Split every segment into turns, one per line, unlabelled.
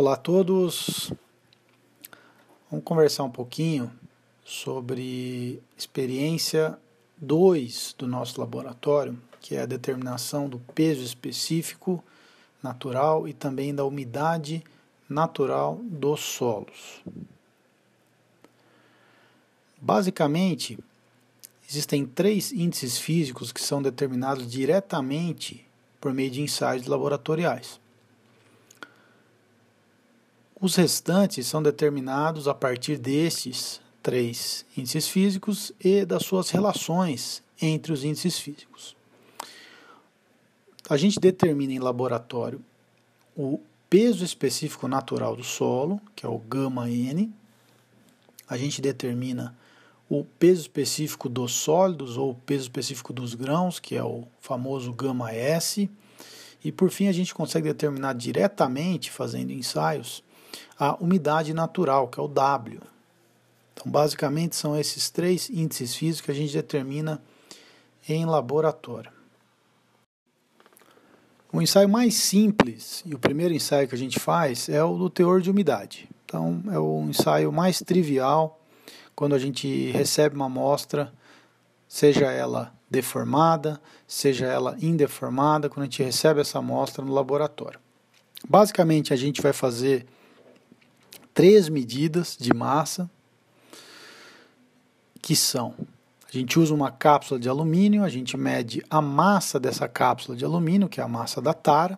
Olá a todos. Vamos conversar um pouquinho sobre experiência 2 do nosso laboratório, que é a determinação do peso específico natural e também da umidade natural dos solos. Basicamente, existem três índices físicos que são determinados diretamente por meio de ensaios laboratoriais. Os restantes são determinados a partir destes três índices físicos e das suas relações entre os índices físicos. A gente determina em laboratório o peso específico natural do solo, que é o gama N. A gente determina o peso específico dos sólidos ou o peso específico dos grãos, que é o famoso gama S. E por fim, a gente consegue determinar diretamente, fazendo ensaios, a umidade natural, que é o W. Então, basicamente, são esses três índices físicos que a gente determina em laboratório. O ensaio mais simples e o primeiro ensaio que a gente faz é o do teor de umidade. Então, é o ensaio mais trivial quando a gente recebe uma amostra, seja ela deformada, seja ela indeformada, quando a gente recebe essa amostra no laboratório. Basicamente, a gente vai fazer três medidas de massa, que são: a gente usa uma cápsula de alumínio, a gente mede a massa dessa cápsula de alumínio, que é a massa da tara.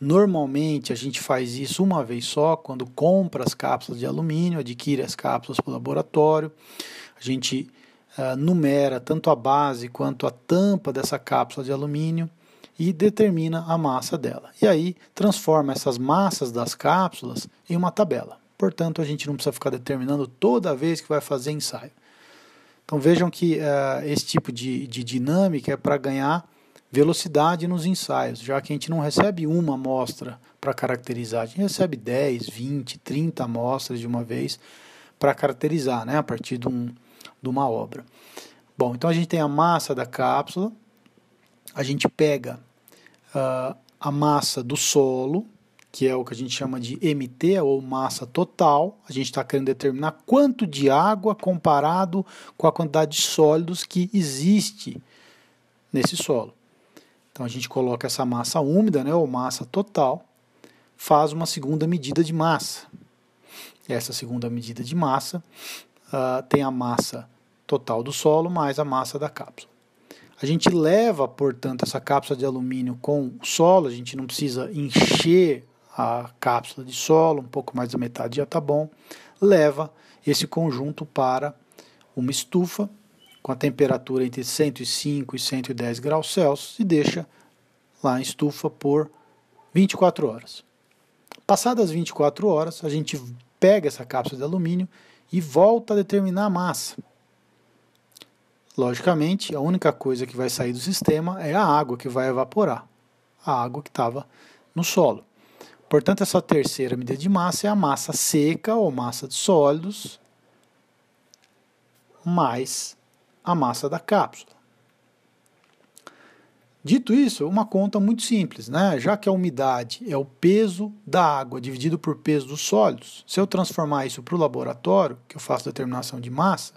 Normalmente a gente faz isso uma vez só, quando compra as cápsulas de alumínio, adquire as cápsulas para o laboratório. A gente uh, numera tanto a base quanto a tampa dessa cápsula de alumínio e determina a massa dela. E aí transforma essas massas das cápsulas em uma tabela. Portanto, a gente não precisa ficar determinando toda vez que vai fazer ensaio. Então vejam que uh, esse tipo de, de dinâmica é para ganhar velocidade nos ensaios, já que a gente não recebe uma amostra para caracterizar, a gente recebe 10, 20, 30 amostras de uma vez para caracterizar, né, a partir de, um, de uma obra. Bom, então a gente tem a massa da cápsula, a gente pega uh, a massa do solo, que é o que a gente chama de MT, ou massa total. A gente está querendo determinar quanto de água comparado com a quantidade de sólidos que existe nesse solo. Então a gente coloca essa massa úmida, né, ou massa total, faz uma segunda medida de massa. Essa segunda medida de massa uh, tem a massa total do solo mais a massa da cápsula. A gente leva, portanto, essa cápsula de alumínio com o solo, a gente não precisa encher a cápsula de solo, um pouco mais da metade já está bom, leva esse conjunto para uma estufa com a temperatura entre 105 e 110 graus Celsius e deixa lá em estufa por 24 horas. Passadas 24 horas, a gente pega essa cápsula de alumínio e volta a determinar a massa. Logicamente, a única coisa que vai sair do sistema é a água que vai evaporar, a água que estava no solo. Portanto, essa terceira medida de massa é a massa seca ou massa de sólidos mais a massa da cápsula. Dito isso, uma conta muito simples, né? Já que a umidade é o peso da água dividido por peso dos sólidos, se eu transformar isso para o laboratório, que eu faço determinação de massa,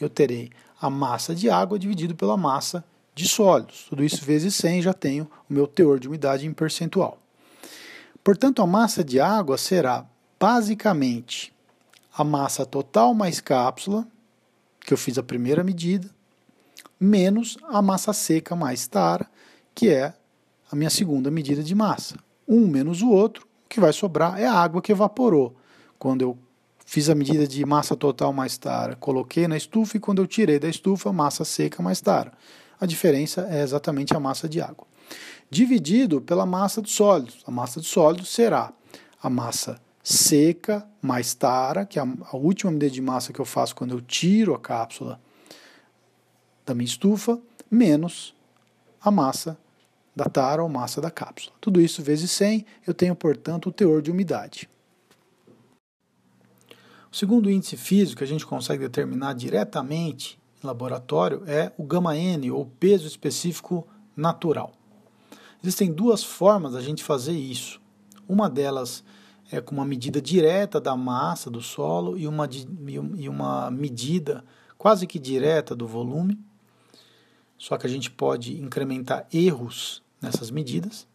eu terei a massa de água dividido pela massa de sólidos. Tudo isso vezes 100 já tenho o meu teor de umidade em percentual. Portanto, a massa de água será basicamente a massa total mais cápsula, que eu fiz a primeira medida, menos a massa seca mais tara, que é a minha segunda medida de massa. Um menos o outro, o que vai sobrar é a água que evaporou. Quando eu fiz a medida de massa total mais tara, coloquei na estufa e quando eu tirei da estufa, massa seca mais tara. A diferença é exatamente a massa de água dividido pela massa dos sólidos. A massa dos sólidos será a massa seca mais tara, que é a última medida de massa que eu faço quando eu tiro a cápsula da minha estufa, menos a massa da tara ou massa da cápsula. Tudo isso vezes 100, eu tenho, portanto, o teor de umidade. O segundo índice físico que a gente consegue determinar diretamente em laboratório é o gama N, ou peso específico natural. Existem duas formas da gente fazer isso. Uma delas é, com uma medida direta da massa do solo e uma, e uma medida quase que direta do volume. Só que a gente pode incrementar erros nessas medidas.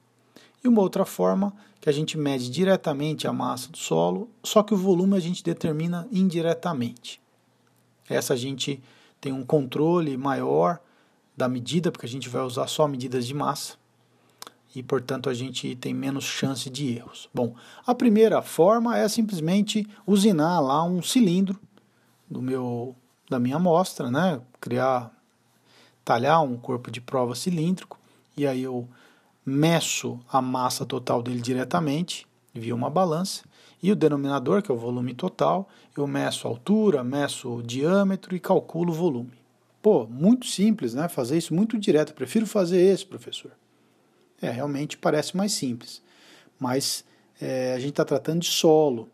E uma outra forma que a gente mede diretamente a massa do solo, só que o volume a gente determina indiretamente. Essa a gente tem um controle maior da medida, porque a gente vai usar só medidas de massa e, portanto, a gente tem menos chance de erros. Bom, a primeira forma é simplesmente usinar lá um cilindro do meu da minha amostra, né? Criar, talhar um corpo de prova cilíndrico e aí eu meço a massa total dele diretamente via uma balança e o denominador, que é o volume total, eu meço a altura, meço o diâmetro e calculo o volume. Pô, muito simples, né? Fazer isso muito direto. Prefiro fazer esse, professor. É, realmente parece mais simples. Mas é, a gente está tratando de solo.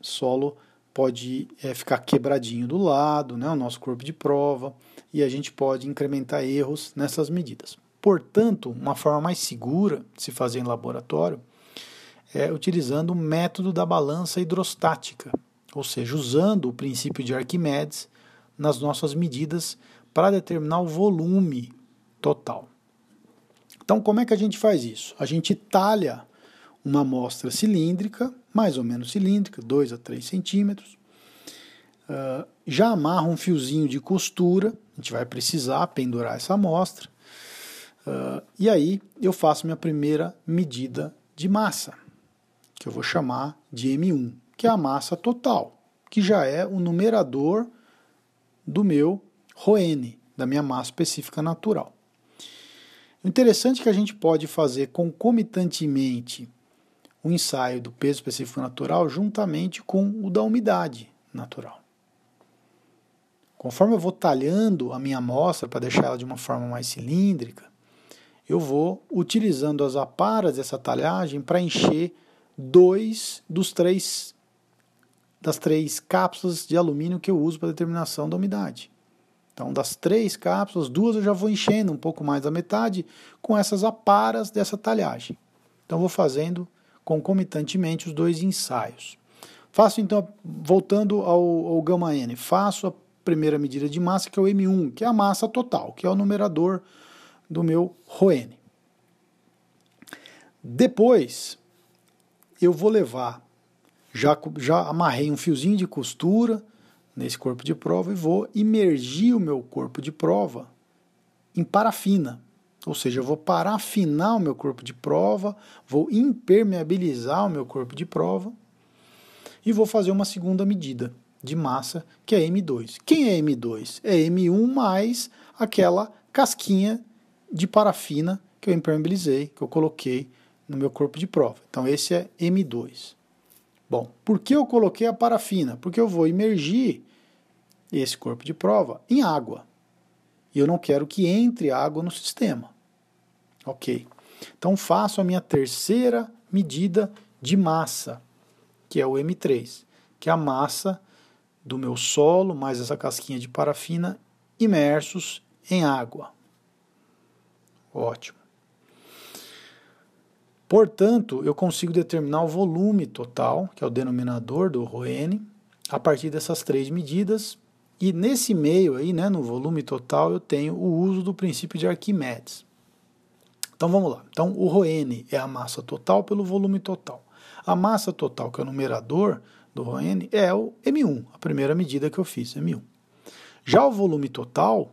Solo pode é, ficar quebradinho do lado, né, o nosso corpo de prova, e a gente pode incrementar erros nessas medidas. Portanto, uma forma mais segura de se fazer em laboratório é utilizando o método da balança hidrostática, ou seja, usando o princípio de Arquimedes nas nossas medidas para determinar o volume total. Então, como é que a gente faz isso? A gente talha uma amostra cilíndrica, mais ou menos cilíndrica, 2 a 3 centímetros, uh, já amarra um fiozinho de costura, a gente vai precisar pendurar essa amostra, uh, e aí eu faço minha primeira medida de massa, que eu vou chamar de M1, que é a massa total, que já é o numerador do meu RON, da minha massa específica natural. O interessante é que a gente pode fazer concomitantemente o ensaio do peso específico natural juntamente com o da umidade natural. Conforme eu vou talhando a minha amostra para deixar ela de uma forma mais cilíndrica, eu vou utilizando as aparas dessa talhagem para encher dois dos três das três cápsulas de alumínio que eu uso para determinação da umidade. Então, das três cápsulas, duas eu já vou enchendo um pouco mais da metade com essas aparas dessa talhagem. Então, vou fazendo concomitantemente os dois ensaios. Faço então, voltando ao, ao gama N, faço a primeira medida de massa, que é o M1, que é a massa total, que é o numerador do meu RON. Depois, eu vou levar, já, já amarrei um fiozinho de costura, nesse corpo de prova e vou imergir o meu corpo de prova em parafina. Ou seja, eu vou parafinar o meu corpo de prova, vou impermeabilizar o meu corpo de prova e vou fazer uma segunda medida de massa, que é M2. Quem é M2? É M1 mais aquela casquinha de parafina que eu impermeabilizei, que eu coloquei no meu corpo de prova. Então esse é M2. Bom, por que eu coloquei a parafina? Porque eu vou imergir esse corpo de prova em água. E eu não quero que entre água no sistema. Ok. Então faço a minha terceira medida de massa, que é o M3, que é a massa do meu solo mais essa casquinha de parafina imersos em água. Ótimo. Portanto, eu consigo determinar o volume total, que é o denominador do RON, a partir dessas três medidas. E nesse meio aí, né, no volume total, eu tenho o uso do princípio de Arquimedes. Então vamos lá. Então o RON é a massa total pelo volume total. A massa total, que é o numerador do RON, é o M1, a primeira medida que eu fiz, M1. Já o volume total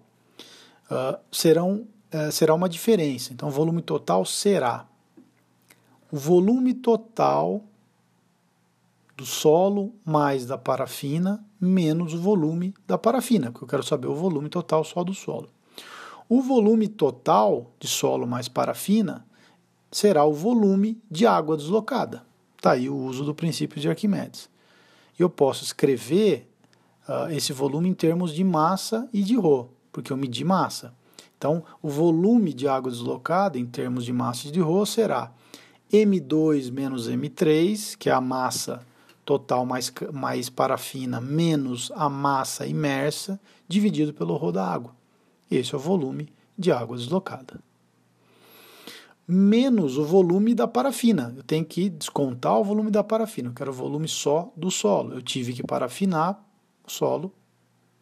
uh, serão, uh, será uma diferença. Então o volume total será o volume total do solo mais da parafina menos o volume da parafina, porque eu quero saber o volume total só do solo. O volume total de solo mais parafina será o volume de água deslocada. Está aí o uso do princípio de Arquimedes. Eu posso escrever uh, esse volume em termos de massa e de ρ, porque eu medi massa. Então, o volume de água deslocada em termos de massa e de ρ será M2 menos M3, que é a massa total mais, mais parafina menos a massa imersa, dividido pelo rho da água. Esse é o volume de água deslocada. menos o volume da parafina. Eu tenho que descontar o volume da parafina, eu quero o volume só do solo. Eu tive que parafinar o solo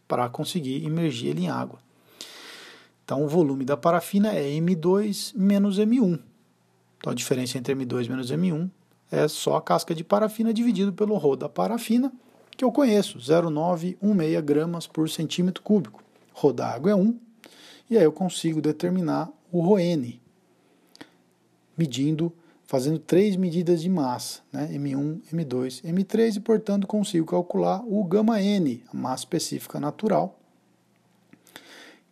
para conseguir imergir ele em água. Então, o volume da parafina é M2 menos M1. Então, a diferença entre M2 menos M1 é só a casca de parafina dividido pelo rho da parafina, que eu conheço, 0,916 gramas por centímetro cúbico. Rho da água é 1, e aí eu consigo determinar o ρN, medindo, fazendo três medidas de massa, né? M1, M2, M3, e portanto consigo calcular o gama N, a massa específica natural,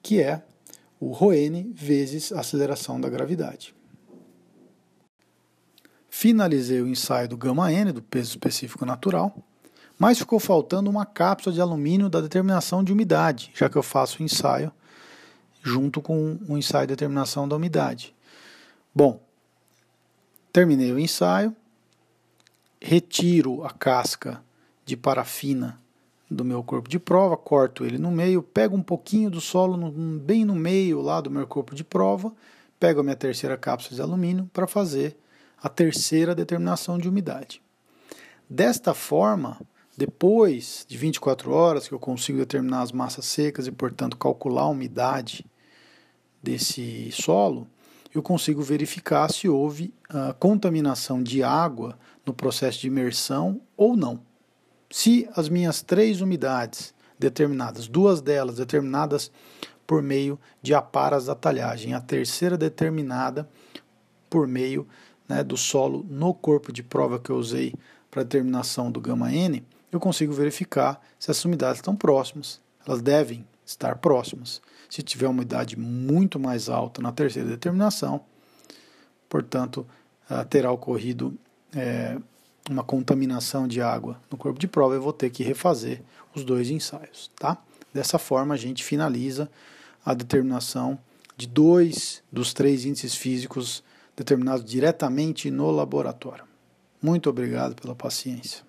que é o ρn vezes a aceleração da gravidade. Finalizei o ensaio do gama n, do peso específico natural, mas ficou faltando uma cápsula de alumínio da determinação de umidade, já que eu faço o ensaio junto com o ensaio de determinação da umidade. Bom, terminei o ensaio, retiro a casca de parafina do meu corpo de prova, corto ele no meio, pego um pouquinho do solo no, bem no meio lá do meu corpo de prova, pego a minha terceira cápsula de alumínio para fazer a terceira determinação de umidade. Desta forma, depois de 24 horas que eu consigo determinar as massas secas e, portanto, calcular a umidade desse solo, eu consigo verificar se houve a contaminação de água no processo de imersão ou não. Se as minhas três umidades determinadas, duas delas determinadas por meio de aparas da talhagem, a terceira determinada por meio né, do solo no corpo de prova que eu usei para determinação do gama N, eu consigo verificar se as umidades estão próximas. Elas devem estar próximas. Se tiver uma umidade muito mais alta na terceira determinação, portanto, ah, terá ocorrido é, uma contaminação de água no corpo de prova, eu vou ter que refazer os dois ensaios, tá? Dessa forma, a gente finaliza a determinação de dois dos três índices físicos determinados diretamente no laboratório. Muito obrigado pela paciência.